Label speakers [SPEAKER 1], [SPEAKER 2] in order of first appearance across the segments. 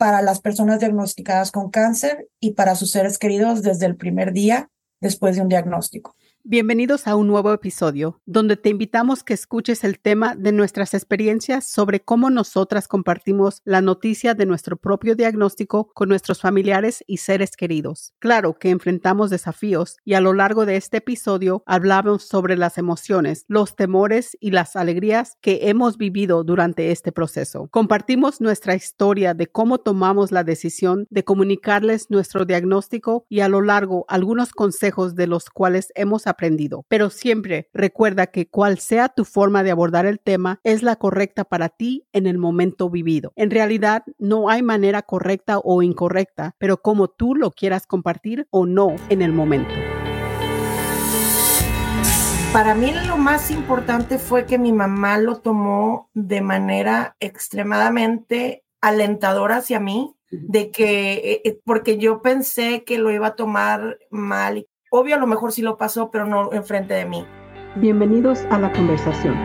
[SPEAKER 1] para las personas diagnosticadas con cáncer y para sus seres queridos desde el primer día después de un diagnóstico.
[SPEAKER 2] Bienvenidos a un nuevo episodio donde te invitamos que escuches el tema de nuestras experiencias sobre cómo nosotras compartimos la noticia de nuestro propio diagnóstico con nuestros familiares y seres queridos. Claro que enfrentamos desafíos y a lo largo de este episodio hablamos sobre las emociones, los temores y las alegrías que hemos vivido durante este proceso. Compartimos nuestra historia de cómo tomamos la decisión de comunicarles nuestro diagnóstico y a lo largo algunos consejos de los cuales hemos aprendido. Pero siempre recuerda que cual sea tu forma de abordar el tema, es la correcta para ti en el momento vivido. En realidad, no hay manera correcta o incorrecta, pero como tú lo quieras compartir o no en el momento.
[SPEAKER 1] Para mí lo más importante fue que mi mamá lo tomó de manera extremadamente alentadora hacia mí, de que, eh, eh, porque yo pensé que lo iba a tomar mal Obvio, a lo mejor sí lo pasó, pero no enfrente de mí.
[SPEAKER 2] Bienvenidos a la conversación.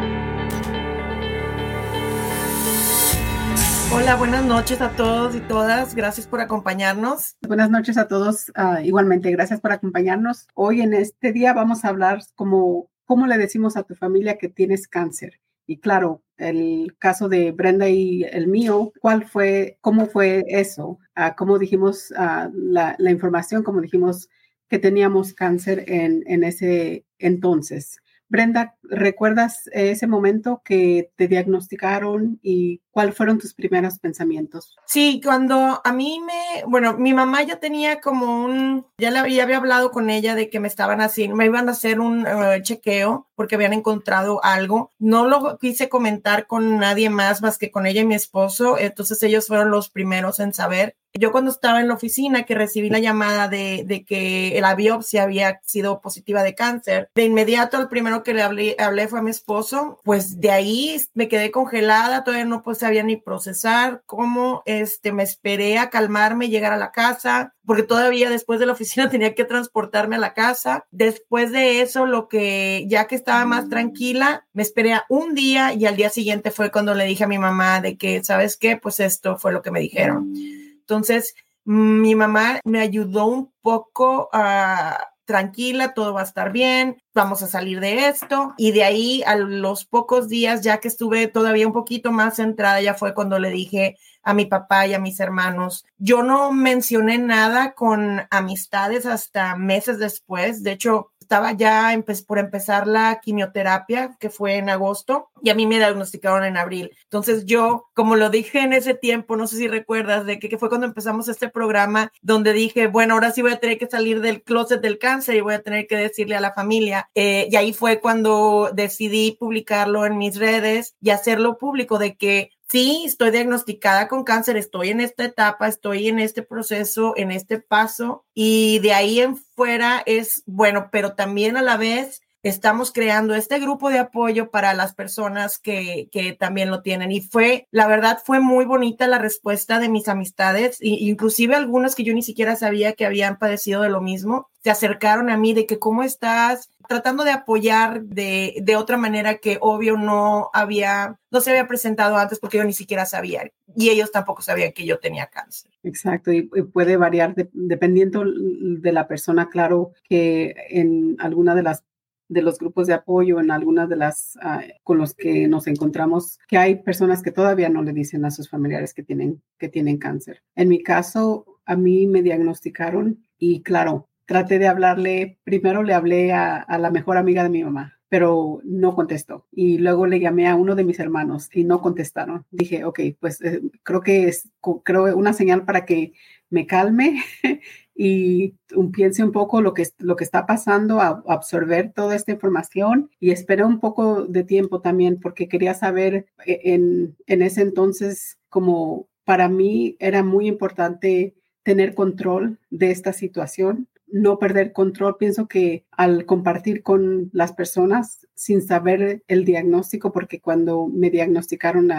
[SPEAKER 1] Hola, buenas noches a todos y todas. Gracias por acompañarnos.
[SPEAKER 2] Buenas noches a todos. Ah, igualmente, gracias por acompañarnos. Hoy en este día vamos a hablar como cómo le decimos a tu familia que tienes cáncer. Y claro, el caso de Brenda y el mío, ¿cuál fue, cómo fue eso? Uh, ¿Cómo dijimos uh, la, la, información? Como dijimos que teníamos cáncer en, en ese entonces. Brenda, ¿recuerdas ese momento que te diagnosticaron y cuáles fueron tus primeros pensamientos?
[SPEAKER 1] Sí, cuando a mí me, bueno, mi mamá ya tenía como un, ya, la, había hablado con ella de que me estaban haciendo, me iban a hacer un uh, chequeo porque habían encontrado algo. No lo quise comentar con nadie más más que con ella y mi esposo, entonces ellos fueron los primeros en saber yo cuando estaba en la oficina que recibí la llamada de, de, que la biopsia había sido positiva de cáncer, de inmediato el primero que le hablé, hablé fue a mi esposo, pues de ahí me quedé congelada, todavía no pues, sabía ni procesar cómo, este, me esperé a calmarme, llegar a la casa, porque todavía después de la oficina tenía que transportarme a la casa. Después de eso, lo que ya que estaba más tranquila, me esperé a un día y al día siguiente fue cuando le dije a mi mamá de que, ¿sabes qué? Pues esto fue lo que me dijeron. Entonces, mi mamá me ayudó un poco a tranquila, todo va a estar bien, vamos a salir de esto. Y de ahí a los pocos días, ya que estuve todavía un poquito más centrada, ya fue cuando le dije a mi papá y a mis hermanos. Yo no mencioné nada con amistades hasta meses después. De hecho, estaba ya por empezar la quimioterapia, que fue en agosto, y a mí me diagnosticaron en abril. Entonces yo, como lo dije en ese tiempo, no sé si recuerdas, de que, fue cuando empezamos este programa, donde dije, bueno, ahora sí voy a tener que salir del closet del cáncer y voy a tener que decirle a la familia. Eh, y ahí fue cuando decidí publicarlo en mis redes y hacerlo público de que sí, estoy diagnosticada con cáncer, estoy en esta etapa, estoy en este proceso, en este paso y de ahí en fuera es bueno, pero también a la vez estamos creando este grupo de apoyo para las personas que, que, también lo tienen. Y fue, la verdad, fue muy bonita la respuesta de mis amistades, e inclusive algunas que yo ni siquiera sabía que habían padecido de lo mismo, se acercaron a mí de que cómo estás, tratando de apoyar de, de otra manera que obvio no había, no se había presentado antes porque yo ni siquiera sabía y ellos tampoco sabían que yo tenía cáncer.
[SPEAKER 2] Exacto, y, puede variar dependiendo de la persona, claro que en alguna de las de los grupos de apoyo en algunas de las ah, con los que nos encontramos que hay personas que todavía no le dicen a sus familiares que tienen que tienen cáncer. En mi caso, a mí me diagnosticaron y claro, traté de hablarle, primero le hablé a, la mejor amiga de mi mamá, pero no contestó. Y luego le llamé a uno de mis hermanos y no contestaron. Dije, ok, pues eh, creo que es creo una señal para que me calme y piense un poco lo que, lo que está pasando, a, absorber toda esta información y esperé un poco de tiempo también porque quería saber eh, en, en ese entonces como para mí era muy importante tener control de esta situación, no perder control. Pienso que al compartir con las personas sin saber el diagnóstico, porque cuando me diagnosticaron,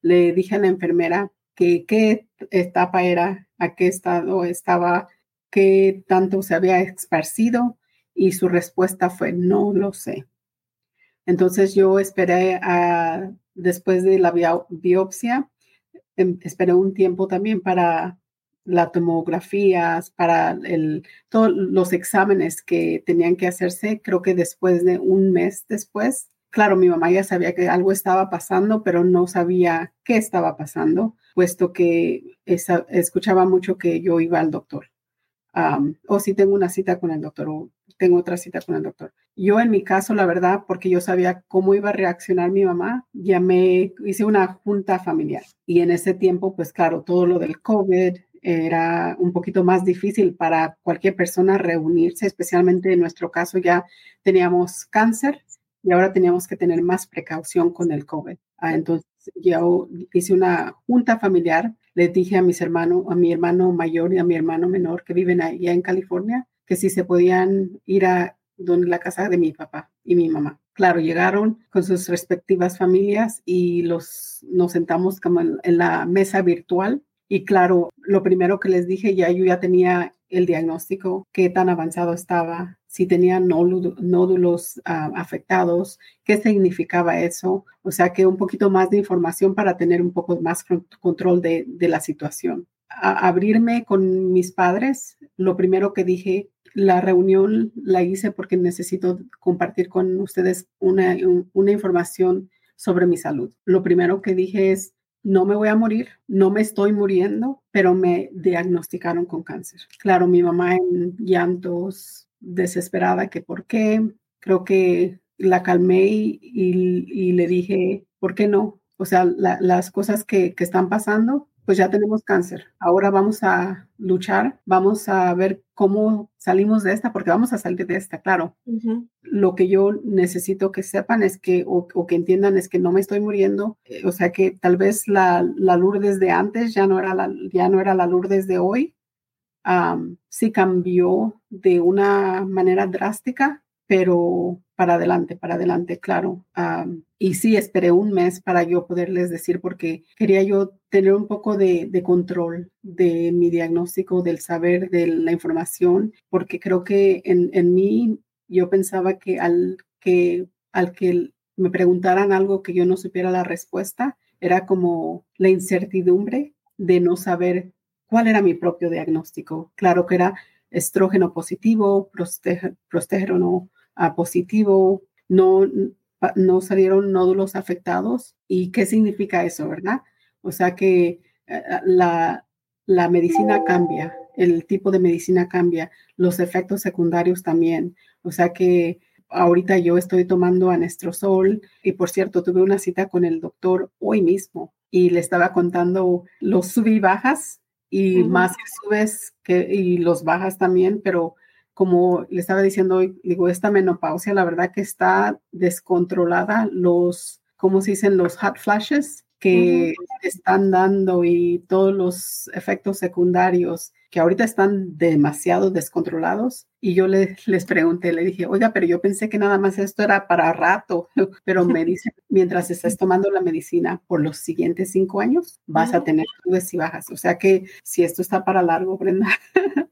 [SPEAKER 2] le dije a la enfermera que qué etapa era, a qué estado estaba, qué tanto se había esparcido y su respuesta fue no lo sé. Entonces yo esperé después de la biopsia, em, esperé un tiempo también para las tomografías, para el, todos los exámenes que tenían que hacerse, creo que después de un mes después. Claro, mi mamá ya sabía que algo estaba pasando, pero no sabía qué estaba pasando, puesto que escuchaba mucho que yo iba al doctor. o si tengo una cita con el doctor, o tengo otra cita con el doctor. Yo en mi caso, la verdad, porque yo sabía cómo iba a reaccionar mi mamá, llamé, hice una junta familiar. Y en ese tiempo, pues claro, todo lo del COVID, era un poquito más difícil para cualquier persona reunirse, especialmente en nuestro caso ya teníamos cáncer y ahora teníamos que tener más precaución con el COVID. Ah, entonces yo hice una junta familiar, le dije a mis hermanos, a mi hermano mayor y a mi hermano menor que viven allá en California, que si se podían ir a donde la casa de mi papá y mi mamá. Claro, llegaron con sus respectivas familias y los nos sentamos como en la mesa virtual y claro, lo primero que les dije, ya yo ya tenía el diagnóstico, qué tan avanzado estaba, si tenía nódulos ah, afectados, qué significaba eso. O sea que un poquito más de información para tener un poco más control de, la situación. abrirme con mis padres, lo primero que dije, la reunión la hice porque necesito compartir con ustedes una, una información sobre mi salud. Lo primero que dije es, no me voy a morir, no me estoy muriendo, pero me diagnosticaron con cáncer. Claro, mi mamá en llantos, desesperada, que por qué. Creo que la calmé y, le dije, ¿por qué no? O sea, las cosas que, que están pasando, pues ya tenemos cáncer. Ahora vamos a luchar, vamos a ver cómo salimos de esta, porque vamos a salir de esta, claro. Lo que yo necesito que sepan es que, o, que entiendan es que no me estoy muriendo, eh, o sea que tal vez la, la, Lourdes de antes ya no era la, ya no era la Lourdes de hoy. sí cambió de una manera drástica, pero para adelante, para adelante, claro. y sí, esperé un mes para yo poderles decir porque quería yo tener un poco de, control de mi diagnóstico, del saber, de la información, porque creo que en, en mí yo pensaba que al que al que me preguntaran algo que yo no supiera la respuesta, era como la incertidumbre de no saber cuál era mi propio diagnóstico. Claro que era estrógeno positivo, prostégerono positivo, no, no salieron nódulos afectados. ¿Y qué significa eso, verdad? O sea que eh, la, la medicina cambia, el tipo de medicina cambia, los efectos secundarios también. O sea que ahorita yo estoy tomando anestrozol y por cierto tuve una cita con el doctor hoy mismo y le estaba contando los sub y bajas y más que subes que, y los bajas también, pero como le estaba diciendo hoy, digo, esta menopausia, la verdad que está descontrolada, los, ¿cómo se dicen? Los hot flashes que están dando y todos los efectos secundarios que ahorita están demasiado descontrolados. Y yo les, les pregunté, le dije, oiga, pero yo pensé que nada más esto era para rato, pero me dice, mientras estés tomando la medicina por los siguientes cinco años, vas a tener subes y bajas. O sea que si esto está para largo, Brenda.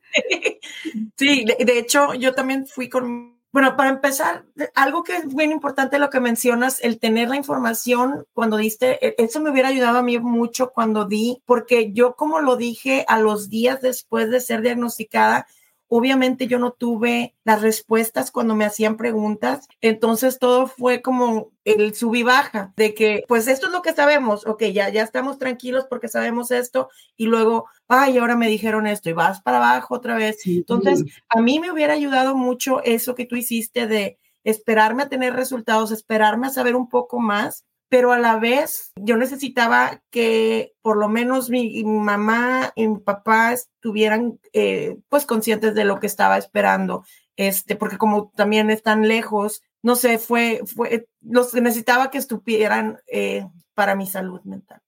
[SPEAKER 1] Sí, de, hecho, yo también fui con bueno, para empezar, algo que es bien importante lo que mencionas, el tener la información cuando diste, e, eso me hubiera ayudado a mí mucho cuando di, porque yo como lo dije a los días después de ser diagnosticada, Obviamente yo no tuve las respuestas cuando me hacían preguntas, entonces todo fue como el sub y baja de que, pues esto es lo que sabemos, ok, ya, ya estamos tranquilos porque sabemos esto y luego, ay, ahora me dijeron esto y vas para abajo otra vez. Entonces, a mí me hubiera ayudado mucho eso que tú hiciste de esperarme a tener resultados, esperarme a saber un poco más pero a la vez yo necesitaba que por lo menos mi, mamá y mi papá estuvieran eh, pues conscientes de lo que estaba esperando, este, porque como también están lejos, no sé, fue, fue, los necesitaba que estuvieran eh, para mi salud mental.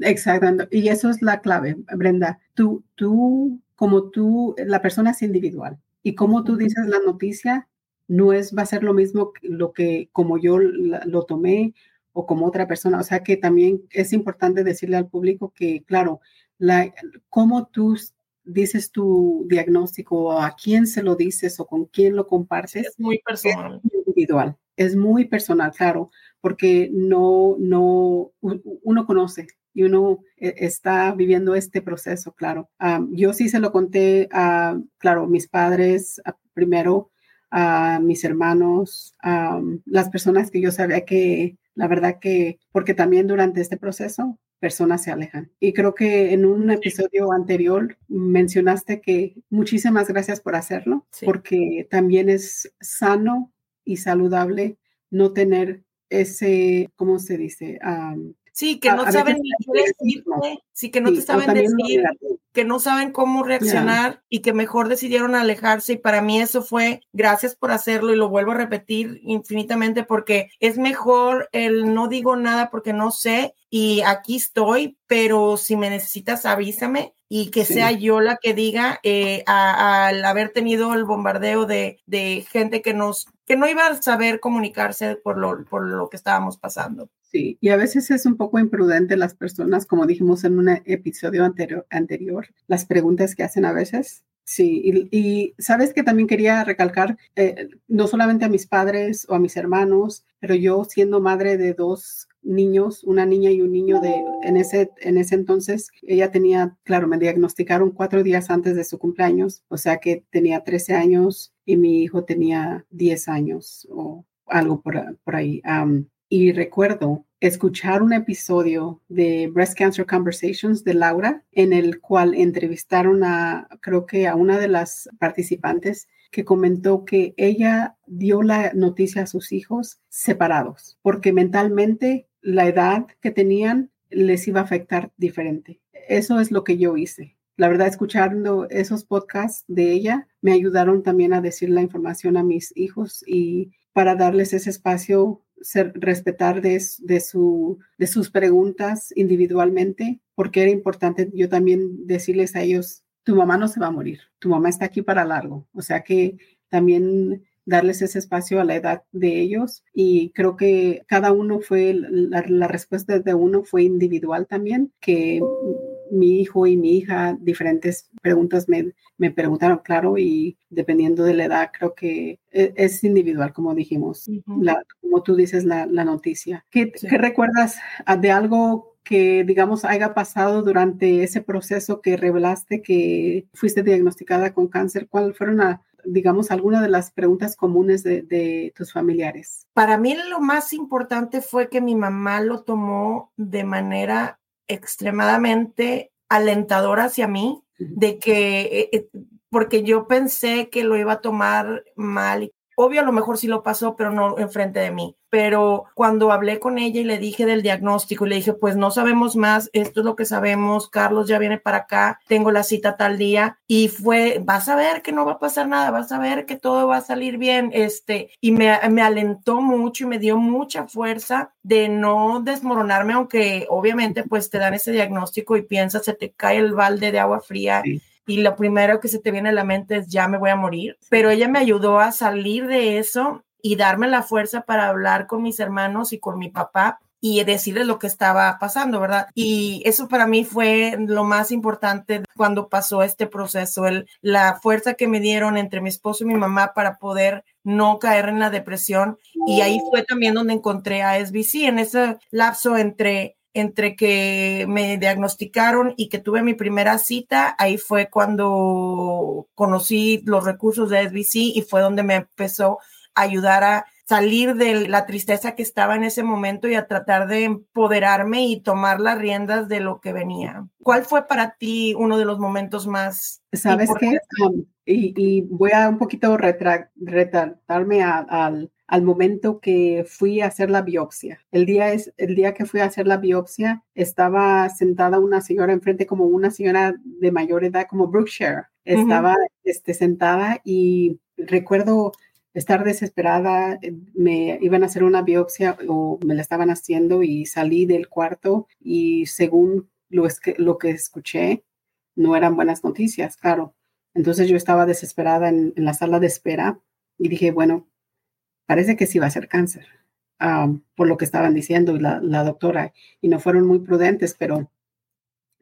[SPEAKER 2] Exacto. Y eso es la clave, Brenda. Tú, tú, como tú, la persona es individual. Y como tú dices la noticia, no es, va a ser lo mismo lo que como yo lo tomé o como otra persona. O sea que también es importante decirle al público que, claro, la, cómo tú dices tu diagnóstico o a quién se lo dices o con quién lo compartes.
[SPEAKER 1] Es muy personal.
[SPEAKER 2] Es individual. Es muy personal, claro, porque no, no, uno conoce y uno eh, está viviendo este proceso, claro. yo sí se lo conté a, claro, mis padres primero, a mis hermanos, a las personas que yo sabía que, la verdad que, porque también durante este proceso personas se alejan. Y creo que en un episodio anterior mencionaste que muchísimas gracias por hacerlo, porque también es sano y saludable no tener ese, ¿cómo se dice?
[SPEAKER 1] Sí, que no saben ni qué decirte, sí, que no te saben decir, que no saben cómo reaccionar y que mejor decidieron alejarse. Y para mí eso fue, gracias por hacerlo y lo vuelvo a repetir infinitamente porque es mejor el no digo nada porque no sé y aquí estoy, pero si me necesitas avísame y que sea yo la que diga eh, al haber tenido el bombardeo de, de, gente que nos que no iba a saber comunicarse por lo, por lo que estábamos pasando.
[SPEAKER 2] Sí, y a veces es un poco imprudente las personas, como dijimos en un episodio anterior, anterior las preguntas que hacen a veces. Sí, y, sabes que también quería recalcar, eh, no solamente a mis padres o a mis hermanos, pero yo siendo madre de dos niños, una niña y un niño de en ese en ese entonces ella tenía, claro, me diagnosticaron cuatro días antes de su cumpleaños, o sea que tenía 13 años y mi hijo tenía 10 años o algo por, por ahí. Y recuerdo escuchar un episodio de Breast Cancer Conversations de Laura, en el cual entrevistaron a, creo que a una de las participantes que comentó que ella dio la noticia a sus hijos separados, porque mentalmente la edad que tenían les iba a afectar diferente. Eso es lo que yo hice. La verdad, escuchando esos podcasts de ella, me ayudaron también a decir la información a mis hijos y para darles ese espacio ser, respetar de, su, de sus preguntas individualmente, porque era importante yo también decirles a ellos, tu mamá no se va a morir, tu mamá está aquí para largo. O sea que también darles ese espacio a la edad de ellos y creo que cada uno fue, la respuesta de uno fue individual también, que mi hijo y mi hija diferentes preguntas me, me preguntaron, claro, y dependiendo de la edad, creo que e, es, individual, como dijimos, la, como tú dices, la, la noticia. ¿Qué, ¿Qué, recuerdas ah, de algo que, digamos, haya pasado durante ese proceso que revelaste que fuiste diagnosticada con cáncer? ¿Cuáles fueron, a, digamos, algunas de las preguntas comunes de, de tus familiares?
[SPEAKER 1] Para mí lo más importante fue que mi mamá lo tomó de manera extremadamente alentadora hacia mí, de que, eh, eh, porque yo pensé que lo iba a tomar mal Obvio, a lo mejor sí lo pasó, pero no enfrente de mí. Pero cuando hablé con ella y le dije del diagnóstico le dije, pues no sabemos más, esto es lo que sabemos, Carlos ya viene para acá, tengo la cita tal día y fue, vas a ver que no va a pasar nada, vas a ver que todo va a salir bien, este, y me, me alentó mucho y me dio mucha fuerza de no desmoronarme, aunque obviamente pues te dan ese diagnóstico y piensas, se te cae el balde de agua fría y lo primero que se te viene a la mente es ya me voy a morir, pero ella me ayudó a salir de eso y darme la fuerza para hablar con mis hermanos y con mi papá y decirles lo que estaba pasando, ¿verdad? Y eso para mí fue lo más importante cuando pasó este proceso, el, la fuerza que me dieron entre mi esposo y mi mamá para poder no caer en la depresión. Y ahí fue también donde encontré a SBC, en ese lapso entre entre que me diagnosticaron y que tuve mi primera cita, ahí fue cuando conocí los recursos de SBC y fue donde me empezó a ayudar a salir de la tristeza que estaba en ese momento y a tratar de empoderarme y tomar las riendas de lo que venía. ¿Cuál fue para ti uno de los momentos más?
[SPEAKER 2] Sabes qué, um, y, voy a un poquito retratarme al al momento que fui a hacer la biopsia. El día, es, el día que fui a hacer la biopsia, estaba sentada una señora enfrente, como una señora de mayor edad, como Brookshire. Estaba este, sentada y recuerdo estar desesperada, me iban a hacer una biopsia o me la estaban haciendo y salí del cuarto y según lo, que, lo que escuché, no eran buenas noticias, claro. Entonces yo estaba desesperada en, la sala de espera y dije, bueno, parece que sí va a ser cáncer, por lo que estaban diciendo la, doctora, y no fueron muy prudentes, pero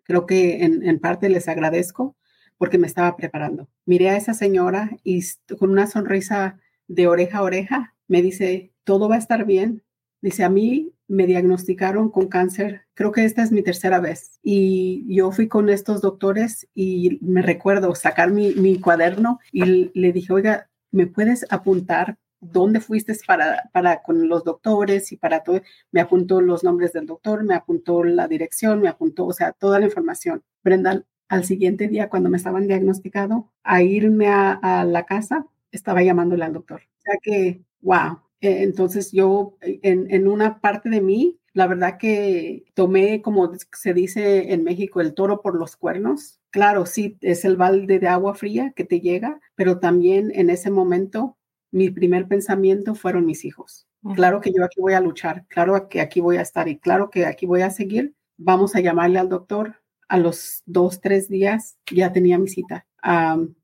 [SPEAKER 2] creo que en, en parte les agradezco porque me estaba preparando. Miré a esa señora y con una sonrisa de oreja a oreja me dice, todo va a estar bien. Dice, a mí me diagnosticaron con cáncer, creo que esta es mi tercera vez. Y yo fui con estos doctores y me recuerdo sacar mi, mi cuaderno y le dije, oiga, ¿me puedes apuntar dónde fuiste para, para con los doctores y para todo? Me apuntó los nombres del doctor, me apuntó la dirección, me apuntó, o sea, toda la información. Brendan, al siguiente día, cuando me estaban diagnosticado, a irme a, la casa, estaba llamándole al doctor. O sea que, wow. Eh, entonces yo, en, en una parte de mí, la verdad que tomé, como se dice en México, el toro por los cuernos. Claro, sí, es el balde de agua fría que te llega, pero también en ese momento mi primer pensamiento fueron mis hijos. Claro que yo aquí voy a luchar, claro que aquí voy a estar y claro que aquí voy a seguir. Vamos a llamarle al doctor, a los dos, tres días ya tenía mi cita.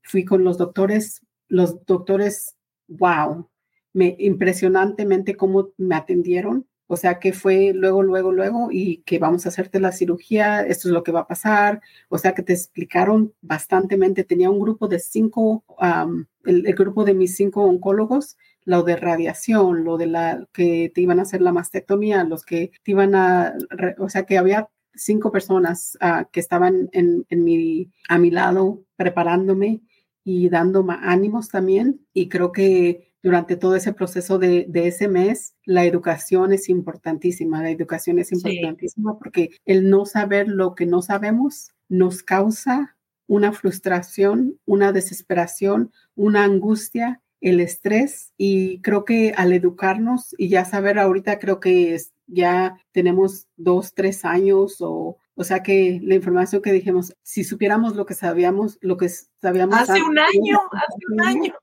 [SPEAKER 2] fui con los doctores, los doctores, wow, me impresionantemente cómo me atendieron. O sea que fue luego, luego, luego y que vamos a hacerte la cirugía, esto es lo que va a pasar. O sea que te explicaron bastantemente. Tenía un grupo de cinco, el, grupo de mis cinco oncólogos, lo de radiación, lo de la que te iban a hacer la mastectomía, los que te iban a, o sea que había cinco personas ah, que estaban en, mi, a mi lado preparándome y dando ánimos también. Y creo que durante todo ese proceso de, ese mes, la educación es importantísima. La educación es importantísima porque el no saber lo que no sabemos nos causa una frustración, una desesperación, una angustia, el estrés. Y creo que al educarnos y ya saber ahorita, creo que es, ya tenemos dos, tres años o, o sea que la información que dijimos, si supiéramos lo que sabíamos, lo que sabíamos
[SPEAKER 1] hace un año, hace un año.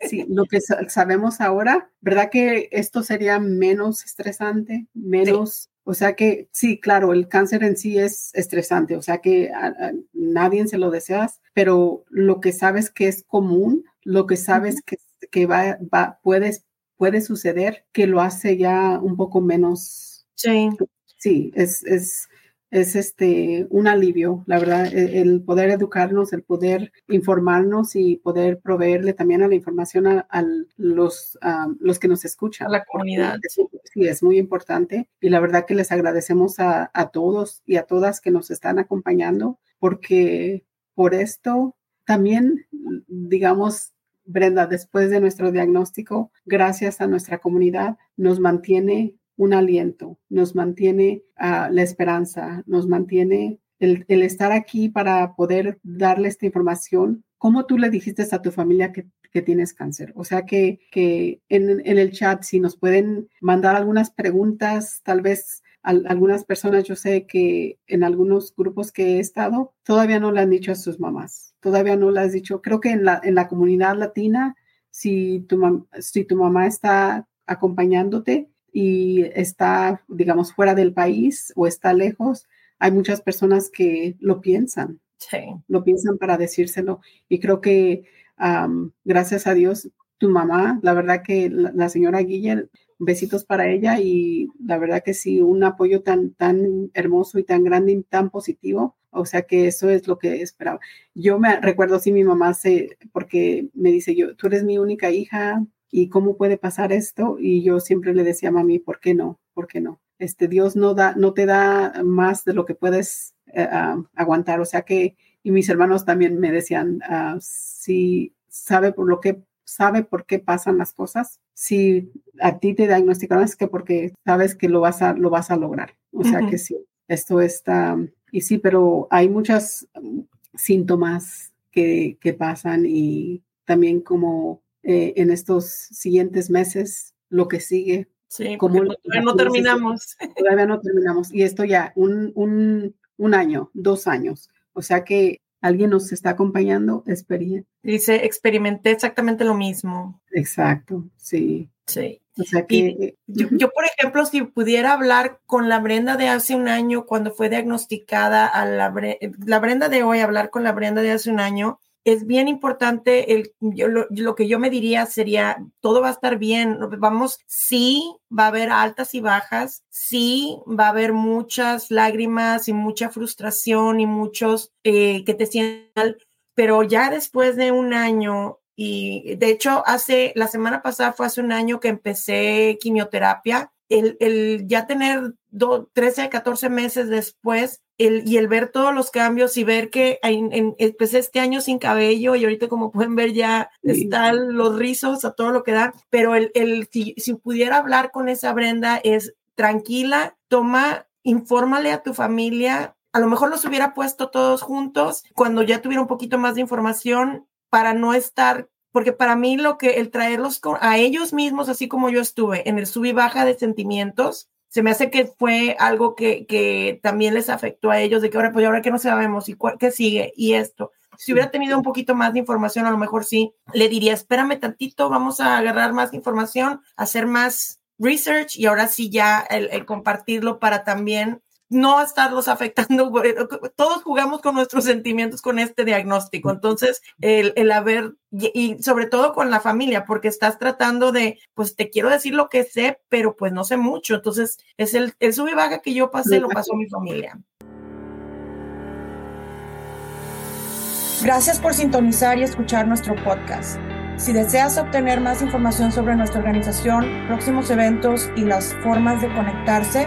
[SPEAKER 2] Sí, lo que sabemos ahora, ¿verdad que esto sería menos estresante, menos, o sea que sí, claro, el cáncer en sí es estresante, o sea que a, nadie se lo deseas, pero lo que sabes que es común, lo que sabes que, que va, va, puedes, puede suceder, que lo hace ya un poco menos
[SPEAKER 1] Sí.
[SPEAKER 2] Sí, es, es, es este, un alivio, la verdad, e, el, poder educarnos, el poder informarnos y poder proveerle también a la información a, los, los que nos escuchan.
[SPEAKER 1] A la comunidad.
[SPEAKER 2] sí, es muy importante y la verdad que les agradecemos a, a todos y a todas que nos están acompañando porque por esto también, digamos, Brenda, después de nuestro diagnóstico, gracias a nuestra comunidad, nos mantiene un aliento, nos mantiene uh, la esperanza, nos mantiene el, estar aquí para poder darle esta información. ¿Cómo tú le dijiste a tu familia que, que tienes cáncer? O sea, que, que en, en, el chat, si nos pueden mandar algunas preguntas, tal vez algunas personas, yo sé que en algunos grupos que he estado, todavía no le han dicho a sus mamás, todavía no le has dicho, creo que en la, en la comunidad latina, si tu, si tu mamá está acompañándote, y está, digamos, fuera del país o está lejos, hay muchas personas que lo piensan.
[SPEAKER 1] Sí.
[SPEAKER 2] Lo piensan para decírselo. Y creo que, gracias a Dios, tu mamá, la verdad que la, señora Guille, besitos para ella y la verdad que sí, un apoyo tan, tan hermoso y tan grande y tan positivo. O sea que eso es lo que esperaba. Yo me recuerdo si mi mamá se, porque me dice yo, tú eres mi única hija, y cómo puede pasar esto. Y yo siempre le decía a mami, ¿por qué no? ¿Por qué no? Este Dios no da, no te da más de lo que puedes eh, ah, aguantar. O sea que, y mis hermanos también me decían, uh, si sabe por lo que sabe por qué pasan las cosas. Si a ti te diagnosticaron es que porque sabes que lo vas a, lo vas a lograr. O sea que sí, esto está, y sí, pero hay muchos síntomas que, que pasan y también como eh, en estos siguientes meses, lo que sigue.
[SPEAKER 1] Sí, como todavía no terminamos.
[SPEAKER 2] Todavía no terminamos. Y esto ya un, un, un, año, dos años. O sea que alguien nos está acompañando, experiencia.
[SPEAKER 1] Dice, experimenté exactamente lo mismo.
[SPEAKER 2] Exacto, sí.
[SPEAKER 1] Sí.
[SPEAKER 2] O sea que...
[SPEAKER 1] yo, yo, por ejemplo, si pudiera hablar con la Brenda de hace un año, cuando fue diagnosticada a la, la Brenda de hoy, hablar con la Brenda de hace un año, es bien importante, el, yo, lo, lo, que yo me diría sería, todo va a estar bien, vamos, sí, va a haber altas y bajas, sí, va a haber muchas lágrimas y mucha frustración y muchos eh, que te sientan, pero ya después de un año, y de hecho, hace, la semana pasada fue hace un año que empecé quimioterapia, el, el ya tener do, 13, 14 meses después, el, y el ver todos los cambios y ver que en, en, empecé este año sin cabello y ahorita como pueden ver ya sí. están los rizos a todo lo que da, pero el, el si, si pudiera hablar con esa Brenda es tranquila, toma, infórmale a tu familia, a lo mejor los hubiera puesto todos juntos cuando ya tuviera un poquito más de información para no estar porque para mí lo que el traerlos a ellos mismos, así como yo estuve en el sub y baja de sentimientos, se me hace que fue algo que, que también les afectó a ellos, de que ahora, pues ahora que no sabemos y qué sigue y esto. Si hubiera tenido un poquito más de información, a lo mejor sí, le diría, espérame tantito, vamos a agarrar más información, hacer más research y ahora sí ya el, el compartirlo para también no estarlos afectando. Todos jugamos con nuestros sentimientos con este diagnóstico. Entonces, el, el haber, y, y, sobre todo con la familia, porque estás tratando de, pues te quiero decir lo que sé, pero pues no sé mucho. Entonces, es el, el sub y baja que yo pasé, lo pasó mi familia. Gracias por sintonizar y escuchar nuestro podcast. Si deseas obtener más información sobre nuestra organización, próximos eventos y las formas de conectarse,